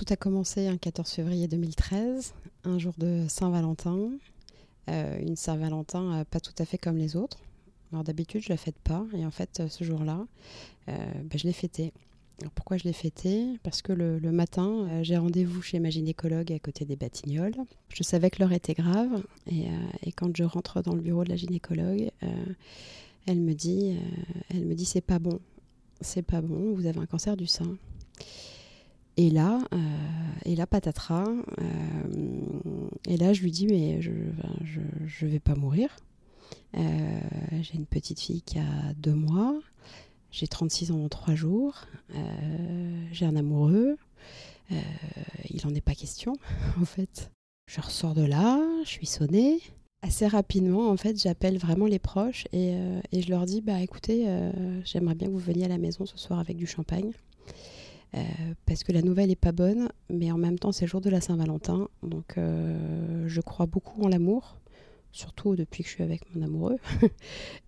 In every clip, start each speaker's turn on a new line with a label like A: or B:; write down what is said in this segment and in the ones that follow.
A: Tout a commencé un 14 février 2013, un jour de Saint-Valentin. Euh, une Saint-Valentin pas tout à fait comme les autres. Alors d'habitude, je la fête pas. Et en fait, ce jour-là, ben, je l'ai fêté. Alors pourquoi je l'ai fêté Parce que le, matin, euh, j'ai rendez-vous chez ma gynécologue à côté des Batignolles. Je savais que l'heure était grave et, euh, quand je rentre dans le bureau de la gynécologue, euh, elle me dit, elle me dit c'est pas bon, c'est pas bon, vous avez un cancer du sein. Et là, et là patatras. et là, je lui dis mais je, je, je vais pas mourir. j'ai une petite fille qui a deux mois. J'ai 36 ans en 3 jours. Euh, j'ai un amoureux. Euh, il n'en est pas question, en fait. Je ressors de là, je suis sonnée. Assez rapidement, en fait, j'appelle vraiment les proches et, euh, et, je leur dis Bah écoutez, j'aimerais bien que vous veniez à la maison ce soir avec du champagne. Parce que la nouvelle est pas bonne, mais en même temps, c'est le jour de la Saint-Valentin. Donc, je crois beaucoup en l'amour surtout depuis que je suis avec mon amoureux.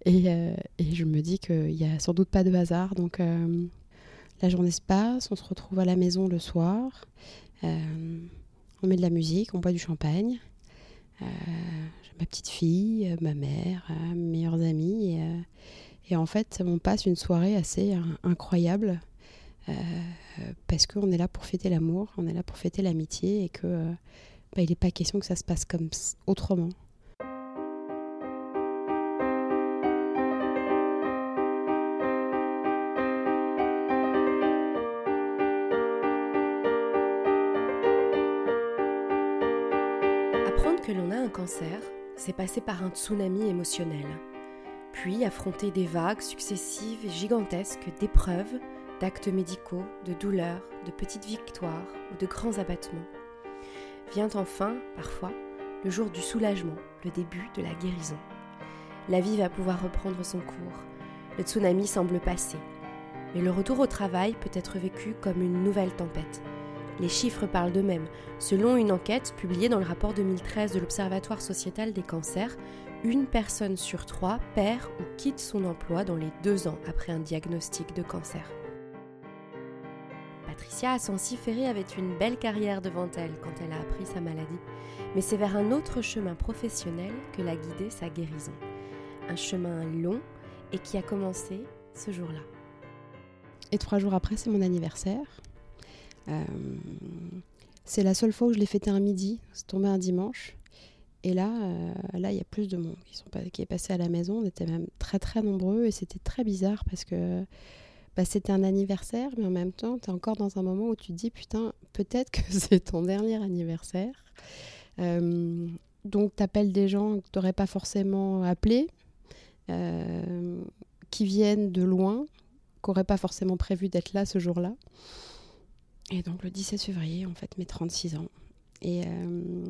A: Euh, et, je me dis qu'il n'y a sans doute pas de hasard. Donc euh, la journée se passe, on se retrouve à la maison le soir, euh, on met de la musique, on boit du champagne. Ma petite fille, ma mère, mes meilleurs amis. Et, en fait, on passe une soirée assez incroyable. Parce qu'on est là pour fêter l'amour, on est là pour fêter l'amitié et que bah, il n'est pas question que ça se passe comme autrement.
B: que l'on a un cancer, c'est passer par un tsunami émotionnel, puis affronter des vagues successives et gigantesques d'épreuves, d'actes médicaux, de douleurs, de petites victoires ou de grands abattements. Vient enfin, parfois, le jour du soulagement, le début de la guérison. La vie va pouvoir reprendre son cours. Le tsunami semble passer. Mais le retour au travail peut être vécu comme une nouvelle tempête, les chiffres parlent d'eux-mêmes. Selon une enquête publiée dans le rapport 2013 de l'Observatoire sociétal des cancers, une personne sur trois perd ou quitte son emploi dans les deux ans après un diagnostic de cancer. Patricia Asensi-Ferré avait une belle carrière devant elle quand elle a appris sa maladie, mais c'est vers un autre chemin professionnel que l'a guidée sa guérison. Un chemin long et qui a commencé ce jour-là.
A: Et trois jours après, c'est mon anniversaire. Euh, c'est la seule fois où je l'ai fêté un midi, c'est tombé un dimanche. Et là, euh, là, il y a plus de monde qui, sont qui est passé à la maison. On était même très très nombreux et c'était très bizarre parce que bah, c'était un anniversaire, mais en même temps, tu es encore dans un moment où tu te dis putain, peut-être que c'est ton dernier anniversaire. Euh, donc, tu appelles des gens que tu n'aurais pas forcément appelés, qui viennent de loin, qui n'auraient pas forcément prévu d'être là ce jour-là. Et donc le 17 février, en fait, mes 36 ans. Et, euh,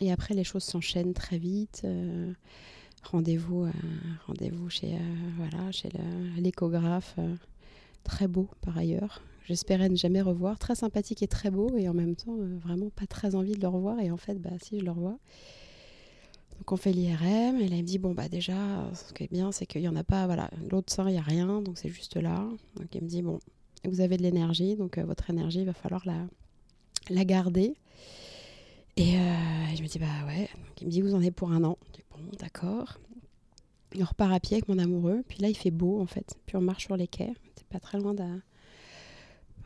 A: et après, les choses s'enchaînent très vite. Euh, rendez-vous euh, rendez-vous chez, voilà, chez l'échographe. Très beau, par ailleurs. J'espérais ne jamais revoir. Très sympathique et très beau. Et en même temps, vraiment pas très envie de le revoir. Et en fait, bah, si, je le revois. Donc on fait l'IRM et là il me dit bon bah déjà ce qui est bien c'est qu'il n'y en a pas voilà l'autre sein il n'y a rien donc c'est juste là donc il me dit bon vous avez de l'énergie, donc euh, votre énergie, il va falloir la, garder. Et euh, je me dis, bah ouais. il me dit, vous en avez pour un an. Je bon, d'accord. On repart à pied avec mon amoureux. Puis là, il fait beau, en fait. Puis on marche sur les quais. C'est pas très loin d'un.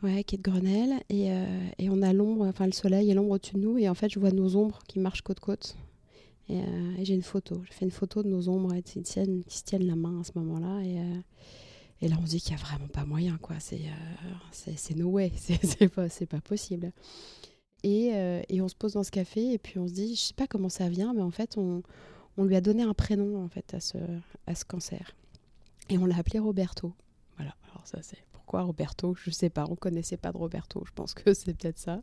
A: Ouais, quai de Grenelle. Et, euh, et on a l'ombre, enfin le soleil et l'ombre au-dessus de nous. Et en fait, je vois nos ombres qui marchent côte-côte. Et, et j'ai une photo. J'ai fait une photo de nos ombres qui, tiennent, qui se tiennent la main à ce moment-là. Et, et là, on se dit qu'il n'y a vraiment pas moyen, quoi. C'est euh, c'est no way, c'est pas, pas possible. Et, euh, et, on se pose dans ce café et puis on se dit, je sais pas comment ça vient, mais en fait, on, on lui a donné un prénom en fait à ce, cancer. Et on l'a appelé Roberto. Voilà, alors ça c'est pourquoi Roberto, je sais pas, on connaissait pas de Roberto, je pense que c'est peut-être ça.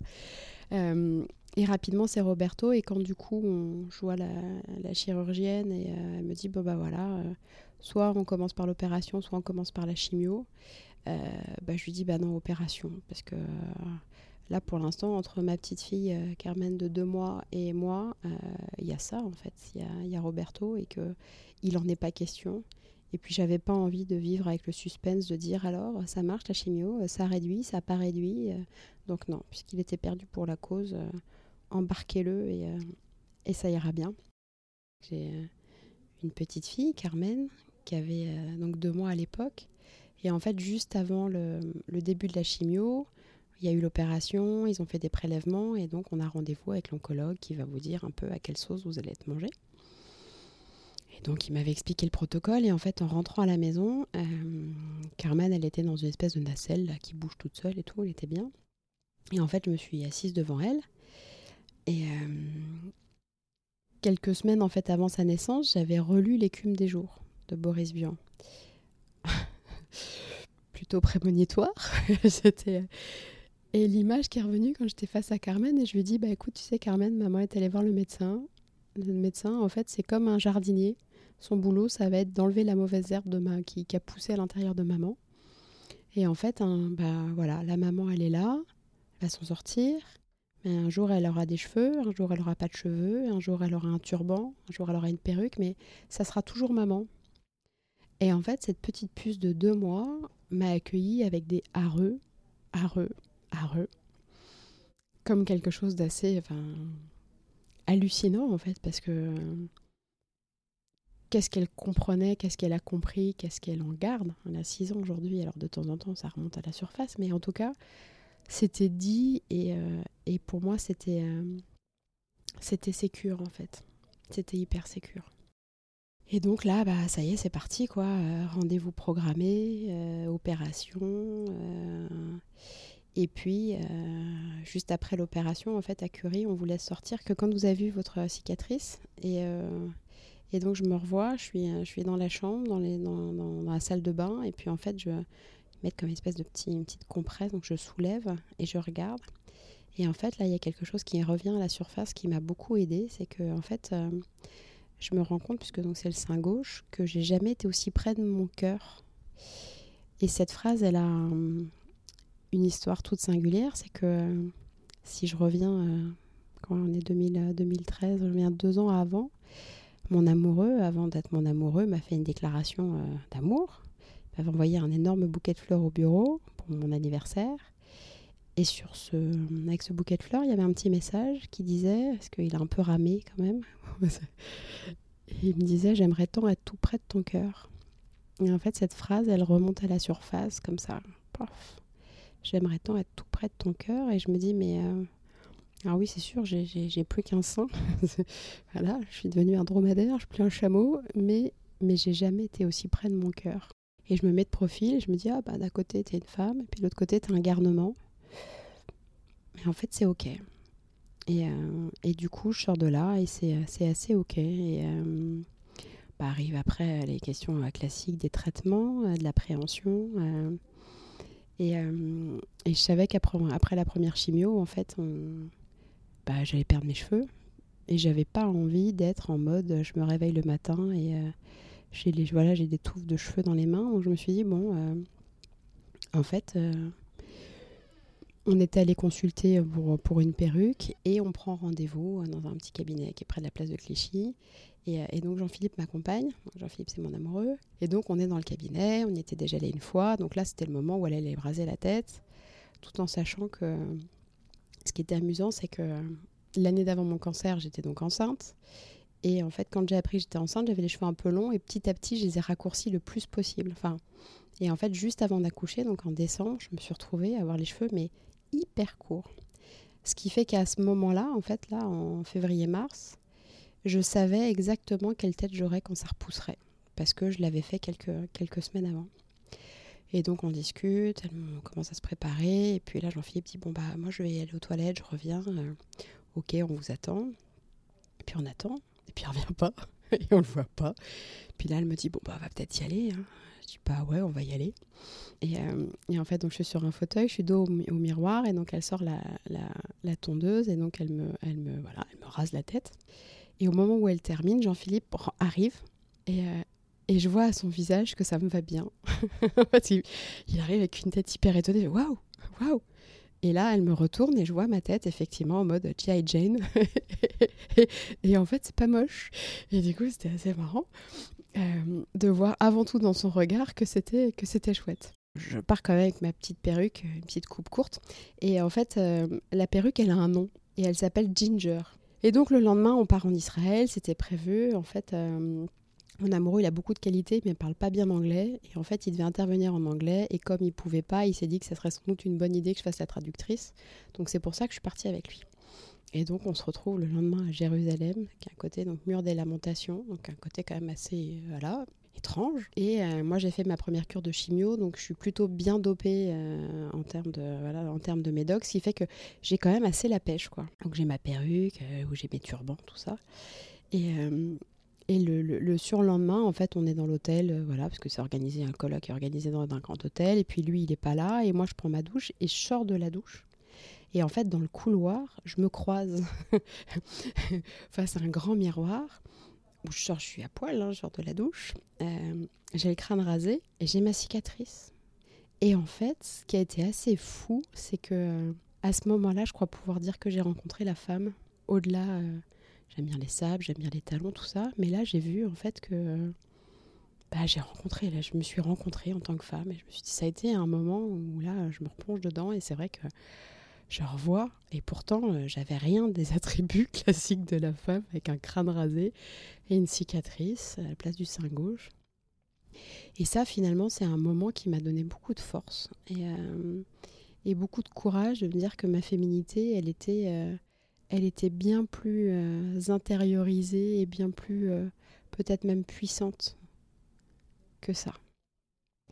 A: Euh, et rapidement c'est Roberto et quand du coup on, joue à la, chirurgienne et elle me dit bah voilà, soit on commence par l'opération, soit on commence par la chimio, euh, bah, je lui dis bah non, opération. Parce que euh, là, pour l'instant, entre ma petite fille euh, Carmen de deux mois et moi, il y a ça en fait. Il y, a, Roberto et qu'il n'en est pas question. Et puis j'avais pas envie de vivre avec le suspense de dire alors ça marche la chimio, ça réduit, ça pas réduit. Donc non, puisqu'il était perdu pour la cause, embarquez-le et, et, ça ira bien. J'ai une petite fille, Carmen, qui avait donc deux mois à l'époque. Et en fait, juste avant le début de la chimio, il y a eu l'opération, ils ont fait des prélèvements et donc on a rendez-vous avec l'oncologue qui va vous dire un peu à quelle sauce vous allez être mangé. Et donc il m'avait expliqué le protocole et en fait en rentrant à la maison, euh, Carmen elle était dans une espèce de nacelle qui bouge toute seule et tout, elle était bien. Et en fait je me suis assise devant elle et euh, quelques semaines en fait avant sa naissance, j'avais relu l'écume des jours de Boris Vian. Plutôt prémonitoire. C'était et l'image qui est revenue quand j'étais face à Carmen, et je lui dis Bah écoute, tu sais, Carmen, maman est allée voir le médecin. Le médecin, en fait, c'est comme un jardinier. Son boulot, ça va être d'enlever la mauvaise herbe qui, a poussé à l'intérieur de maman. Et en fait, bah, voilà, la maman, elle est là, elle va s'en sortir. Mais un jour, elle aura des cheveux, un jour, elle aura pas de cheveux, un jour, elle aura un turban, un jour, elle aura une perruque, mais ça sera toujours maman. Et en fait, cette petite puce de deux mois m'a accueillie avec des hareux, hareux, eux comme quelque chose d'assez enfin, hallucinant en fait, parce que qu'est-ce qu'elle comprenait, qu'est-ce qu'elle a compris, qu'est-ce qu'elle en garde? Elle a 6 ans aujourd'hui, alors de temps en temps ça remonte à la surface, mais en tout cas, c'était dit et, euh, et, pour moi c'était euh, c'était sécure en fait. C'était hyper sécure. Et donc là, bah, ça y est, c'est parti quoi. Euh, rendez-vous programmé, opération. Et puis, euh, juste après l'opération, en fait, à Curie, on vous laisse sortir que quand vous avez vu votre cicatrice. Et, euh, et donc, je me revois, je suis, je suis dans la chambre, dans, la salle de bain. Et puis, en fait, je mets comme une espèce de petite compresse. Donc, je soulève et je regarde. Et en fait, là, il y a quelque chose qui revient à la surface qui m'a beaucoup aidé. C'est que, en fait, euh, je me rends compte, puisque c'est le sein gauche, que j'ai jamais été aussi près de mon cœur. Et cette phrase, elle a une histoire toute singulière, c'est que euh, si je reviens, euh, quand on est 2000, 2013, je reviens deux ans avant, mon amoureux, avant d'être mon amoureux, m'a fait une déclaration euh, d'amour. Il m'avait envoyé un énorme bouquet de fleurs au bureau pour mon anniversaire. Et sur ce, avec ce bouquet de fleurs, il y avait un petit message qui disait, parce qu'il a un peu ramé quand même, il me disait J'aimerais tant être tout près de ton cœur. Et en fait, cette phrase, elle remonte à la surface comme ça. J'aimerais tant être tout près de ton cœur. Et je me dis, mais. Euh, ah oui, c'est sûr, j'ai plus qu'un sein. voilà, je suis devenue un dromadaire, je suis plus un chameau, mais, mais j'ai jamais été aussi près de mon cœur. Et je me mets de profil et je me dis, ah bah d'un côté t'es une femme, et puis de l'autre côté t'es un garnement. Mais en fait, c'est ok. Et, euh, et, du coup, je sors de là et c'est assez ok. Et euh, bah, arrive après les questions classiques des traitements, de l'appréhension. Euh, et, je savais qu'après après la première chimio, en fait, bah, j'allais perdre mes cheveux. Et j'avais pas envie d'être en mode je me réveille le matin et euh, j'ai voilà, des touffes de cheveux dans les mains. Donc je me suis dit, bon, euh, en fait, on était allé consulter pour, une perruque et on prend rendez-vous dans un petit cabinet qui est près de la place de Clichy. Euh, et, donc Jean-Philippe m'accompagne. Jean-Philippe, c'est mon amoureux. Et donc on est dans le cabinet, on y était déjà allé une fois. Donc là, c'était le moment où elle allait braser la tête, tout en sachant que ce qui était amusant, c'est que l'année d'avant mon cancer, j'étais donc enceinte. Et en fait, quand j'ai appris que j'étais enceinte, j'avais les cheveux un peu longs et petit à petit, je les ai raccourcis le plus possible. Enfin, et en fait, juste avant d'accoucher, donc en décembre, je me suis retrouvée à avoir les cheveux mais hyper courts. Ce qui fait qu'à ce moment-là, en fait, là, en février-mars, je savais exactement quelle tête j'aurais quand ça repousserait, parce que je l'avais fait quelques, quelques semaines avant. Et donc on discute, on commence à se préparer, et puis là Jean-Philippe dit bon bah moi je vais aller aux toilettes, je reviens, euh, ok on vous attend, et puis on attend, et puis il revient pas, et on le voit pas. Puis là elle me dit bon bah on va peut-être y aller, hein. je dis bah ouais on va y aller. Et, euh, et, en fait donc je suis sur un fauteuil, je suis dos au, miroir, et donc elle sort la, la, la, tondeuse, et donc elle me, elle me, voilà, elle me rase la tête. Et au moment où elle termine, Jean-Philippe arrive et, euh, et, je vois à son visage que ça me va bien. il, arrive avec une tête hyper étonnée. Waouh, waouh. Et là, elle me retourne et je vois ma tête effectivement en mode G.I. Jane. et, en fait, c'est pas moche. Et du coup, c'était assez marrant. de voir avant tout dans son regard que c'était que c'était chouette. Je pars quand même avec ma petite perruque, une petite coupe courte, et en fait la perruque elle a un nom et elle s'appelle Ginger. Et donc le lendemain on part en Israël, c'était prévu. En fait mon amoureux, il a beaucoup de qualités, mais il ne parle pas bien anglais. Et en fait, il devait intervenir en anglais. Et comme il ne pouvait pas, il s'est dit que ça serait sans doute une bonne idée que je fasse la traductrice. Donc c'est pour ça que je suis partie avec lui. Et donc on se retrouve le lendemain à Jérusalem, qui est un côté donc mur des lamentations, donc un côté quand même assez euh, voilà étrange. Et euh, moi j'ai fait ma première cure de chimio, donc je suis plutôt bien dopée euh, en termes de voilà en de ce qui fait que j'ai quand même assez la pêche quoi. Donc j'ai ma perruque, où j'ai mes turbans, tout ça. Et, et le, surlendemain, en fait, on est dans l'hôtel, euh, voilà, parce que c'est organisé, un colloque est organisé dans un grand hôtel, et puis lui, il n'est pas là, et moi, je prends ma douche, et je sors de la douche. Et en fait, dans le couloir, je me croise face à un grand miroir, où je suis à poil, hein, sors de la douche, euh, j'ai le crâne rasé, et j'ai ma cicatrice. Et en fait, ce qui a été assez fou, c'est que à ce moment-là, je crois pouvoir dire que j'ai rencontré la femme au-delà. Euh, J'aime bien les sables, j'aime bien les talons, tout ça. Mais là, j'ai vu en fait que bah, j'ai rencontré, là, je me suis rencontrée en tant que femme. Et je me suis dit, ça a été un moment où là, je me replonge dedans. Et c'est vrai que je revois. Et pourtant, euh, j'avais rien des attributs classiques de la femme, avec un crâne rasé et une cicatrice à la place du sein gauche. Et ça, finalement, c'est un moment qui m'a donné beaucoup de force et, euh, beaucoup de courage de me dire que ma féminité, elle était, euh, elle était bien plus intériorisée et bien plus peut-être même puissante que ça.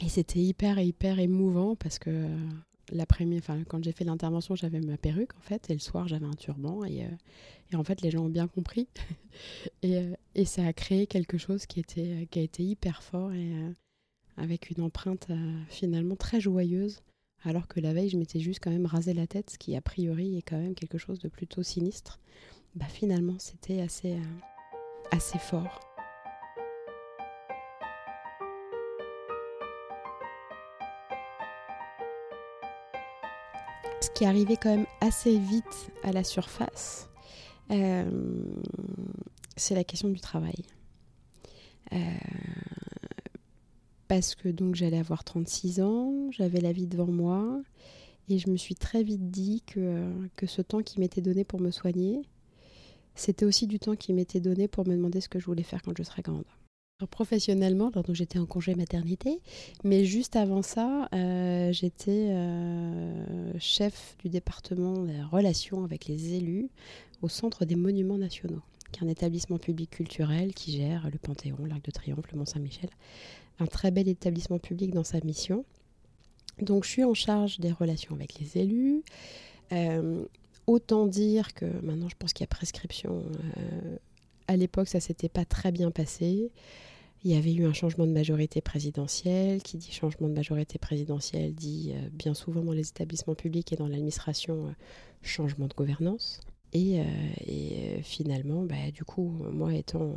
A: Et c'était hyper hyper émouvant parce que l'après-midi, quand j'ai fait l'intervention, j'avais ma perruque en fait, et le soir j'avais un turban et, en fait les gens ont bien compris et, et, ça a créé quelque chose qui était qui a été hyper fort et avec une empreinte finalement très joyeuse alors que la veille, je m'étais juste quand même rasé la tête, ce qui a priori est quand même quelque chose de plutôt sinistre. Bah finalement, c'était assez, euh, assez fort. Ce qui arrivait quand même assez vite à la surface, euh, c'est la question du travail. Euh, parce que donc j'allais avoir 36 ans, j'avais la vie devant moi, et je me suis très vite dit que, que ce temps qui m'était donné pour me soigner, c'était aussi du temps qui m'était donné pour me demander ce que je voulais faire quand je serais grande. Professionnellement, donc j'étais en congé maternité, mais juste avant ça, euh, j'étais euh, chef du département des relations avec les élus au Centre des Monuments Nationaux, qui est un établissement public culturel qui gère le Panthéon, l'Arc de Triomphe, le Mont-Saint-Michel, un très bel établissement public dans sa mission. Donc je suis en charge des relations avec les élus. Euh, autant dire que maintenant je pense qu'il y a prescription. À l'époque ça s'était pas très bien passé. Il y avait eu un changement de majorité présidentielle. Qui dit changement de majorité présidentielle dit euh, bien souvent dans les établissements publics et dans l'administration changement de gouvernance. Et, et finalement, bah, du coup, moi étant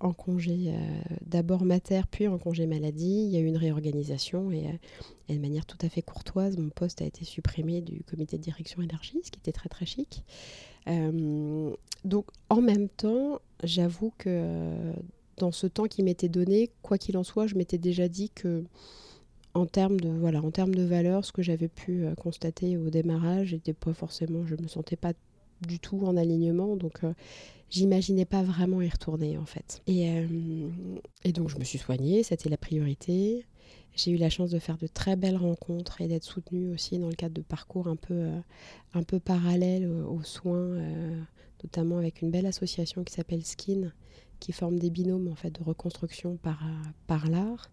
A: en congé euh, d'abord mater, puis en congé maladie. Il y a eu une réorganisation et, euh, de manière tout à fait courtoise, mon poste a été supprimé du comité de direction énergie, ce qui était très très chic. Euh, donc en même temps, j'avoue que dans ce temps qui m'était donné, quoi qu'il en soit, je m'étais déjà dit que en termes de voilà, en termes de valeur, ce que j'avais pu constater au démarrage, n'était pas forcément, je me sentais pas du tout en alignement. Donc, j'imaginais pas vraiment y retourner en fait. Et, euh, et donc je me suis soignée, c'était la priorité. J'ai eu la chance de faire de très belles rencontres et d'être soutenue aussi dans le cadre de parcours un peu, euh, un peu parallèles aux, soins, euh, notamment avec une belle association qui s'appelle Skin, qui forme des binômes en fait de reconstruction par, par l'art.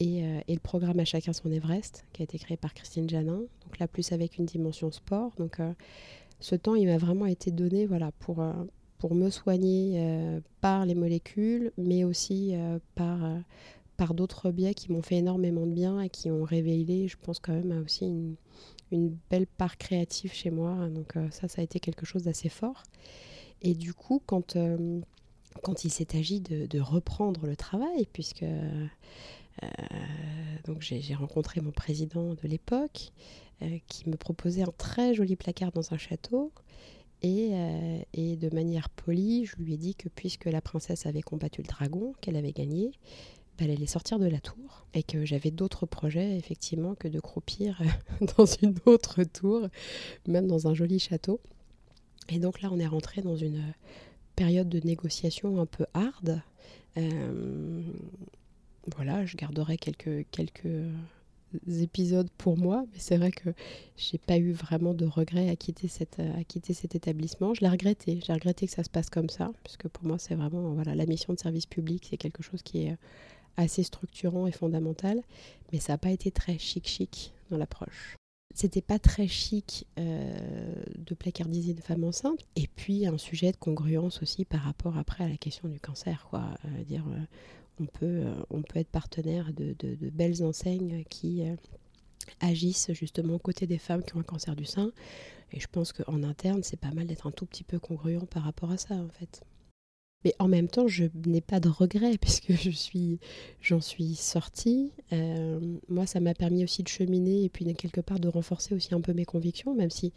A: Et, et, le programme À chacun son Everest, qui a été créé par Christine Janin, donc là plus avec une dimension sport. Donc ce temps, il m'a vraiment été donné voilà, pour, pour me soigner euh, par les molécules, mais aussi euh, par, euh, par d'autres biais qui m'ont fait énormément de bien et qui ont révélé, je pense quand même, aussi une, belle part créative chez moi. Donc ça, ça a été quelque chose d'assez fort. Et du coup, quand, quand il s'est agi de, reprendre le travail, puisque donc j'ai rencontré mon président de l'époque, qui me proposait un très joli placard dans un château. Et, de manière polie, je lui ai dit que puisque la princesse avait combattu le dragon, qu'elle avait gagné, elle allait sortir de la tour et que j'avais d'autres projets effectivement que de croupir dans une autre tour, même dans un joli château. Et donc là, on est rentré dans une période de négociation un peu hard. Euh, voilà, je garderai quelques, quelques épisodes pour moi, mais c'est vrai que j'ai pas eu vraiment de regret à quitter, cette, à quitter cet établissement. Je l'ai regretté, j'ai regretté que ça se passe comme ça, puisque pour moi c'est vraiment voilà la mission de service public, c'est quelque chose qui est assez structurant et fondamental, mais ça n'a pas été très chic-chic dans l'approche. C'était pas très chic euh, de placardiser une femme enceinte, et puis un sujet de congruence aussi par rapport après à la question du cancer, quoi. Euh, dire, euh, on peut, on peut être partenaire de, de belles enseignes qui agissent justement aux côtés des femmes qui ont un cancer du sein, et je pense qu'en interne, c'est pas mal d'être un tout petit peu congruent par rapport à ça, en fait. Mais en même temps, je n'ai pas de regrets puisque je suis, j'en suis sortie. Euh, moi, ça m'a permis aussi de cheminer et puis quelque part de renforcer aussi un peu mes convictions, même si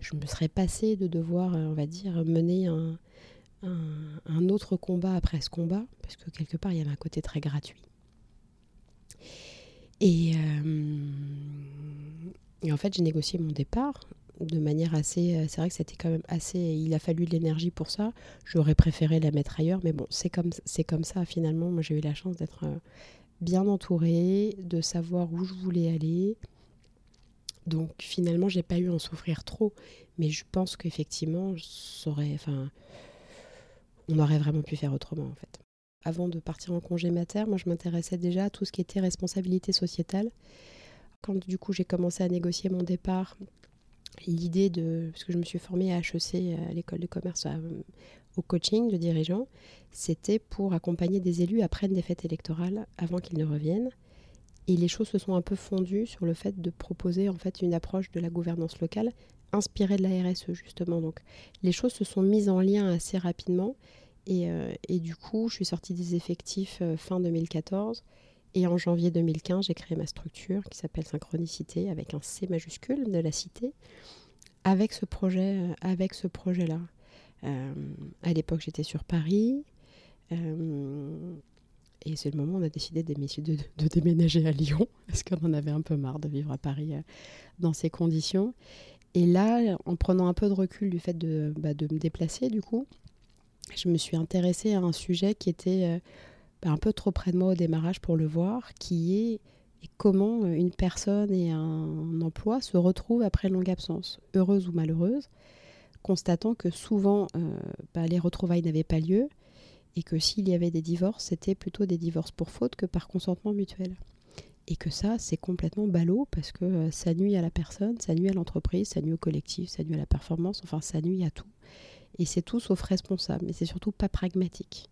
A: je me serais passée de devoir, euh, on va dire, mener un, autre combat après ce combat, parce que quelque part, il y avait un côté très gratuit. Et, euh, et en fait, j'ai négocié mon départ de manière assez. Euh, c'est vrai que c'était quand même assez. Il a fallu de l'énergie pour ça. J'aurais préféré la mettre ailleurs, mais bon, c'est comme, c'est comme ça finalement. Moi, j'ai eu la chance d'être euh, bien entourée, de savoir où je voulais aller. Donc finalement, j'ai pas eu à en souffrir trop, mais je pense qu'effectivement, enfin, on aurait vraiment pu faire autrement en fait. Avant de partir en congé mater, moi je m'intéressais déjà à tout ce qui était responsabilité sociétale. Quand du coup j'ai commencé à négocier mon départ, l'idée de, parce que je me suis formée à HEC, à l'école de commerce, au coaching de dirigeants, c'était pour accompagner des élus après une défaite électorale, avant qu'ils ne reviennent. Et les choses se sont un peu fondues sur le fait de proposer en fait une approche de la gouvernance locale inspirée de la RSE justement. Donc les choses se sont mises en lien assez rapidement et, euh, et du coup je suis sortie des effectifs euh, fin 2014 et en janvier 2015, j'ai créé ma structure qui s'appelle Synchronicité avec un C majuscule de la cité, avec ce euh, projet-là. Euh, à l'époque, j'étais sur Paris. Euh, et c'est le moment où on a décidé de, déménager à Lyon, parce qu'on en avait un peu marre de vivre à Paris dans ces conditions. Et là, en prenant un peu de recul du fait de, bah, de me déplacer, du coup, je me suis intéressée à un sujet qui était un peu trop près de moi au démarrage pour le voir, qui est comment une personne et un emploi se retrouvent après longue absence, heureuse ou malheureuse, constatant que souvent euh, bah, les retrouvailles n'avaient pas lieu et que s'il y avait des divorces, c'était plutôt des divorces pour faute que par consentement mutuel. Et que ça, c'est complètement ballot parce que euh, ça nuit à la personne, ça nuit à l'entreprise, ça nuit au collectif, ça nuit à la performance, enfin ça nuit à tout. Et c'est tout sauf responsable, mais c'est surtout pas pragmatique.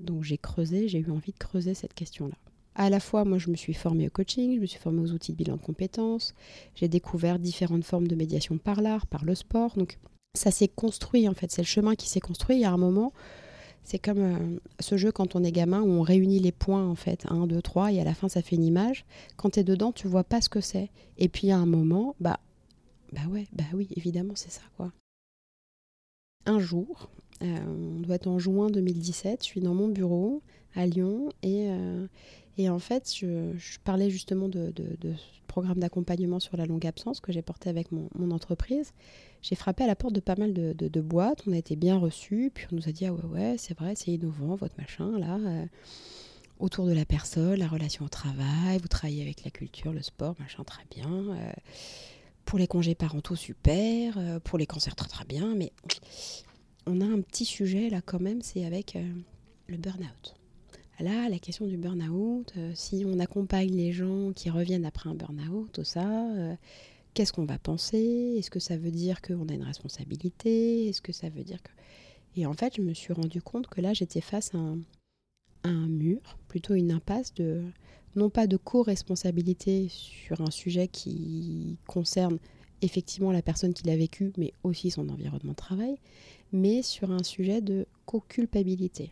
A: Donc j'ai creusé, j'ai eu envie de creuser cette question-là. À la fois, moi, je me suis formée au coaching, je me suis formée aux outils de bilan de compétences, j'ai découvert différentes formes de médiation par l'art, par le sport. Donc ça s'est construit, en fait, c'est le chemin qui s'est construit. Il y a un moment, c'est comme euh, ce jeu quand on est gamin où on réunit les points, en fait, 1, 2, 3, et à la fin, ça fait une image. Quand tu es dedans, tu vois pas ce que c'est. Et puis à un moment, bah, bah ouais, bah oui, évidemment, c'est ça, quoi. Un jour, on doit être en juin 2017. Je suis dans mon bureau à Lyon et, euh, en fait, je, parlais justement de, ce programme d'accompagnement sur la longue absence que j'ai porté avec mon, entreprise. J'ai frappé à la porte de pas mal de, boîtes. On a été bien reçus. Puis on nous a dit Ah ouais, ouais, c'est vrai, c'est innovant, votre machin là. Euh, autour de la personne, la relation au travail, vous travaillez avec la culture, le sport, machin, très bien. pour les congés parentaux, super. pour les cancers, très très bien. Mais on a un petit sujet là quand même, c'est avec euh, le burn-out. Là, la question du burn-out, euh, si on accompagne les gens qui reviennent après un burn-out, tout ça, euh, qu'est-ce qu'on va penser? Est-ce que ça veut dire qu'on a une responsabilité? Est-ce que ça veut dire que... Et en fait, je me suis rendu compte que là, j'étais face à un, à un mur, plutôt une impasse de, non pas de co-responsabilité sur un sujet qui concerne effectivement la personne qui l'a vécu, mais aussi son environnement de travail, mais sur un sujet de co-culpabilité.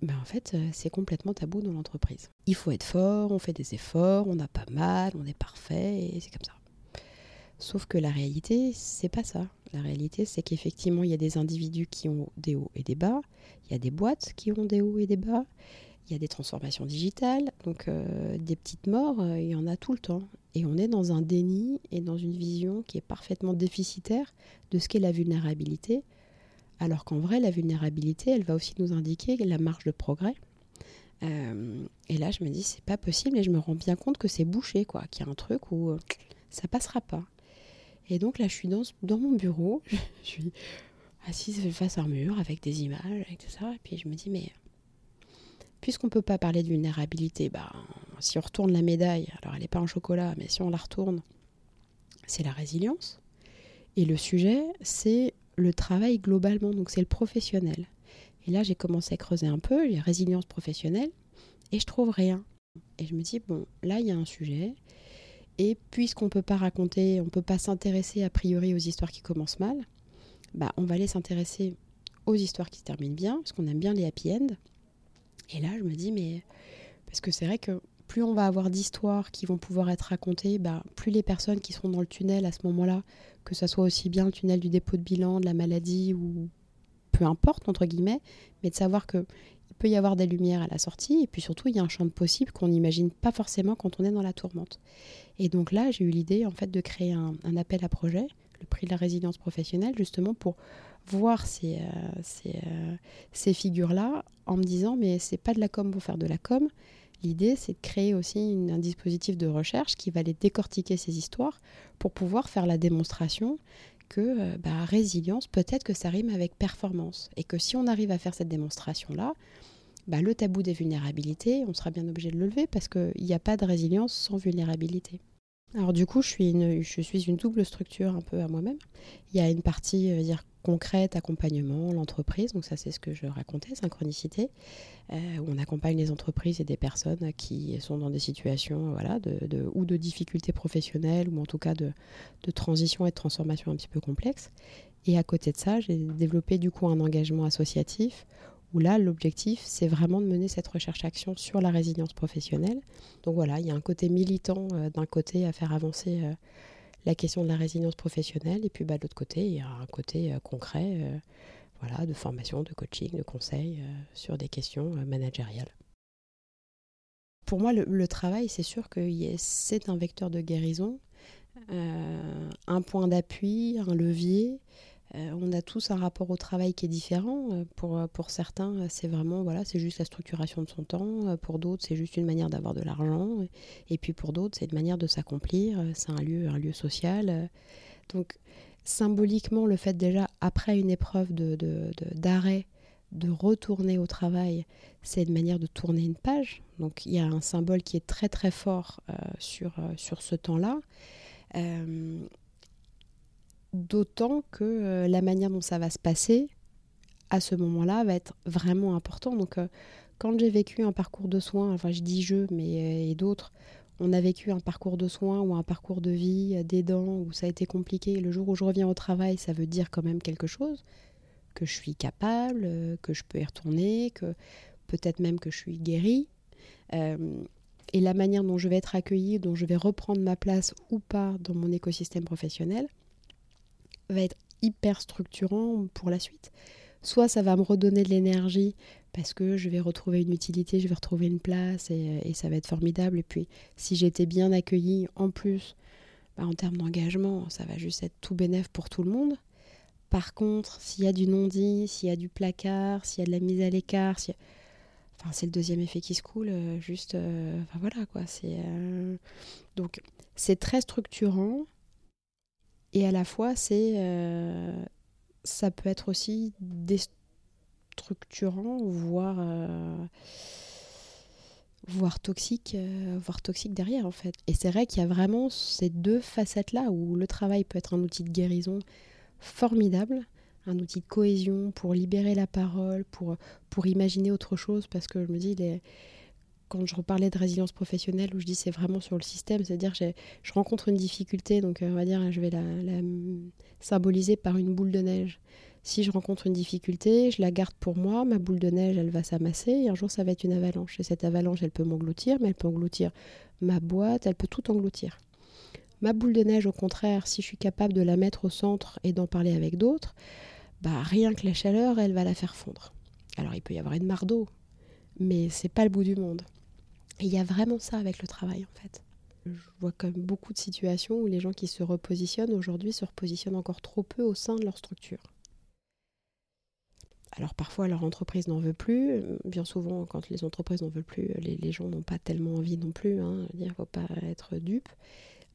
A: Ben en fait, euh, c'est complètement tabou dans l'entreprise. Il faut être fort, on fait des efforts, on n'a pas mal, on est parfait, et c'est comme ça. Sauf que la réalité, c'est pas ça. La réalité, c'est qu'effectivement, il y a des individus qui ont des hauts et des bas, il y a des boîtes qui ont des hauts et des bas, il y a des transformations digitales, donc euh, des petites morts, euh, il y en a tout le temps. Et on est dans un déni et dans une vision qui est parfaitement déficitaire de ce qu'est la vulnérabilité, alors qu'en vrai, la vulnérabilité, elle va aussi nous indiquer la marge de progrès. Euh, et là, je me dis, c'est pas possible, et je me rends bien compte que c'est bouché, quoi, qu'il y a un truc où ça passera pas. Et donc là, je suis dans, mon bureau, je suis assise face à un mur avec des images, et tout ça, et puis je me dis, mais puisqu'on ne peut pas parler de vulnérabilité, bah, si on retourne la médaille, alors elle n'est pas en chocolat, mais si on la retourne, c'est la résilience. Et le sujet, c'est le travail globalement, donc c'est le professionnel. Et là, j'ai commencé à creuser un peu, les résiliences professionnelles, et je trouve rien. Et je me dis, bon, là, il y a un sujet. Et puisqu'on ne peut pas raconter, on ne peut pas s'intéresser a priori aux histoires qui commencent mal, bah, on va aller s'intéresser aux histoires qui se terminent bien, parce qu'on aime bien les happy end. Et là, je me dis, mais. Parce que c'est vrai que plus on va avoir d'histoires qui vont pouvoir être racontées, bah, plus les personnes qui seront dans le tunnel à ce moment-là, que ce soit aussi bien le tunnel du dépôt de bilan, de la maladie ou peu importe, entre guillemets, mais de savoir que il peut y avoir des lumières à la sortie, et puis surtout, il y a un champ de possible qu'on n'imagine pas forcément quand on est dans la tourmente. Et donc là, j'ai eu l'idée, en fait, de créer un, un, appel à projet, le prix de la résidence professionnelle, justement pour voir ces, euh, ces, euh, ces figures-là en me disant mais c'est pas de la com pour faire de la com. L'idée, c'est de créer aussi un dispositif de recherche qui va les décortiquer ces histoires pour pouvoir faire la démonstration que euh, bah, résilience, peut-être que ça rime avec performance. Et que si on arrive à faire cette démonstration-là, bah, le tabou des vulnérabilités, on sera bien obligé de le lever parce qu'il n'y a pas de résilience sans vulnérabilité. Alors du coup, je suis une, je suis une double structure un peu à moi-même. Il y a une partie euh, dire concrète, accompagnement, l'entreprise, donc ça c'est ce que je racontais, synchronicité, euh, où on accompagne les entreprises et des personnes qui sont dans des situations voilà, de, ou de difficultés professionnelles ou en tout cas de, de transition et de transformation un petit peu complexes. Et à côté de ça, j'ai développé du coup un engagement associatif où là, l'objectif, c'est vraiment de mener cette recherche-action sur la résilience professionnelle. Donc voilà, il y a un côté militant euh, d'un côté à faire avancer euh, la question de la résilience professionnelle, et puis bah, de l'autre côté, il y a un côté euh, concret euh, voilà, de formation, de coaching, de conseil euh, sur des questions managériales. Pour moi, le, le travail, c'est sûr que c'est un vecteur de guérison, un point d'appui, un levier, euh, on a tous un rapport au travail qui est différent. Euh, pour, euh, pour certains, c'est vraiment, voilà, c'est juste la structuration de son temps. Pour d'autres, c'est juste une manière d'avoir de l'argent. Et puis pour d'autres, c'est une manière de s'accomplir. C'est un lieu, un lieu social. Donc, symboliquement, le fait déjà, après une épreuve d'arrêt, de, de, de, retourner au travail, c'est une manière de tourner une page. Donc, il y a un symbole qui est très très fort sur, sur ce temps-là. D'autant que euh, la manière dont ça va se passer à ce moment-là va être vraiment important. Donc, euh, quand j'ai vécu un parcours de soins, enfin je dis je, mais euh, et d'autres, on a vécu un parcours de soins ou un parcours de vie, euh, d'aidant, où ça a été compliqué. Le jour où je reviens au travail, ça veut dire quand même quelque chose, que je suis capable, que je peux y retourner, que peut-être même que je suis guérie. Et la manière dont je vais être accueillie, dont je vais reprendre ma place ou pas dans mon écosystème professionnel, va être hyper structurant pour la suite. Soit ça va me redonner de l'énergie parce que je vais retrouver une utilité, je vais retrouver une place et, ça va être formidable. Et puis si j'étais bien accueillie en plus, bah, en termes d'engagement, ça va juste être tout bénéf pour tout le monde. Par contre, s'il y a du non-dit, s'il y a du placard, s'il y a de la mise à l'écart, enfin, c'est le deuxième effet qui se coule, euh, juste, euh, voilà quoi. Euh... donc c'est très structurant et à la fois c'est euh, ça peut être aussi déstructurant voire euh, voire toxique euh, voire toxique derrière en fait. Et c'est vrai qu'il y a vraiment ces deux facettes là où le travail peut être un outil de guérison formidable un outil de cohésion pour libérer la parole pour pour imaginer autre chose parce que je me dis les quand je reparlais de résilience professionnelle, où je dis c'est vraiment sur le système, c'est-à-dire je rencontre une difficulté, donc on va dire je vais la, symboliser par une boule de neige. Si je rencontre une difficulté, je la garde pour moi, ma boule de neige, elle va s'amasser, et un jour ça va être une avalanche. Et cette avalanche, elle peut m'engloutir, mais elle peut engloutir ma boîte, elle peut tout engloutir. Ma boule de neige, au contraire, si je suis capable de la mettre au centre et d'en parler avec d'autres, bah rien que la chaleur, elle va la faire fondre. Alors il peut y avoir une mare d'eau, mais c'est pas le bout du monde. Il y a vraiment ça avec le travail en fait. Je vois comme beaucoup de situations où les gens qui se repositionnent aujourd'hui se repositionnent encore trop peu au sein de leur structure. Alors parfois leur entreprise n'en veut plus, bien souvent quand les entreprises n'en veulent plus, les, gens n'ont pas tellement envie non plus, hein. il ne faut pas être dupe.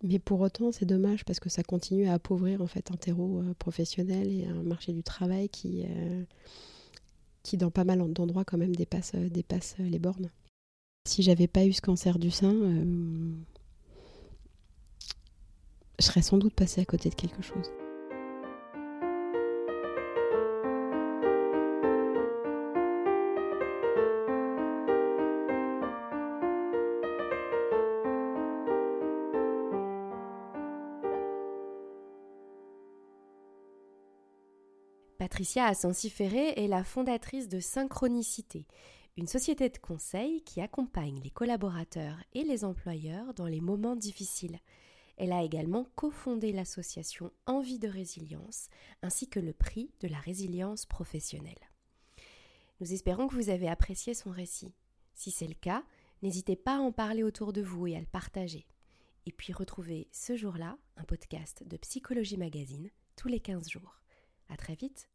A: Mais pour autant, c'est dommage parce que ça continue à appauvrir en fait un terreau euh, professionnel et un marché du travail qui, euh, qui dans pas mal d'endroits quand même dépasse les bornes. Si j'avais pas eu ce cancer du sein, je serais sans doute passée à côté de quelque chose.
B: Patricia Asensi-Ferré est la fondatrice de Synchronicité, une société de conseil qui accompagne les collaborateurs et les employeurs dans les moments difficiles. Elle a également cofondé l'association Envie de résilience ainsi que le prix de la résilience professionnelle. Nous espérons que vous avez apprécié son récit. Si c'est le cas, n'hésitez pas à en parler autour de vous et à le partager. Et puis retrouvez ce jour-là un podcast de Psychologie Magazine tous les 15 jours. À très vite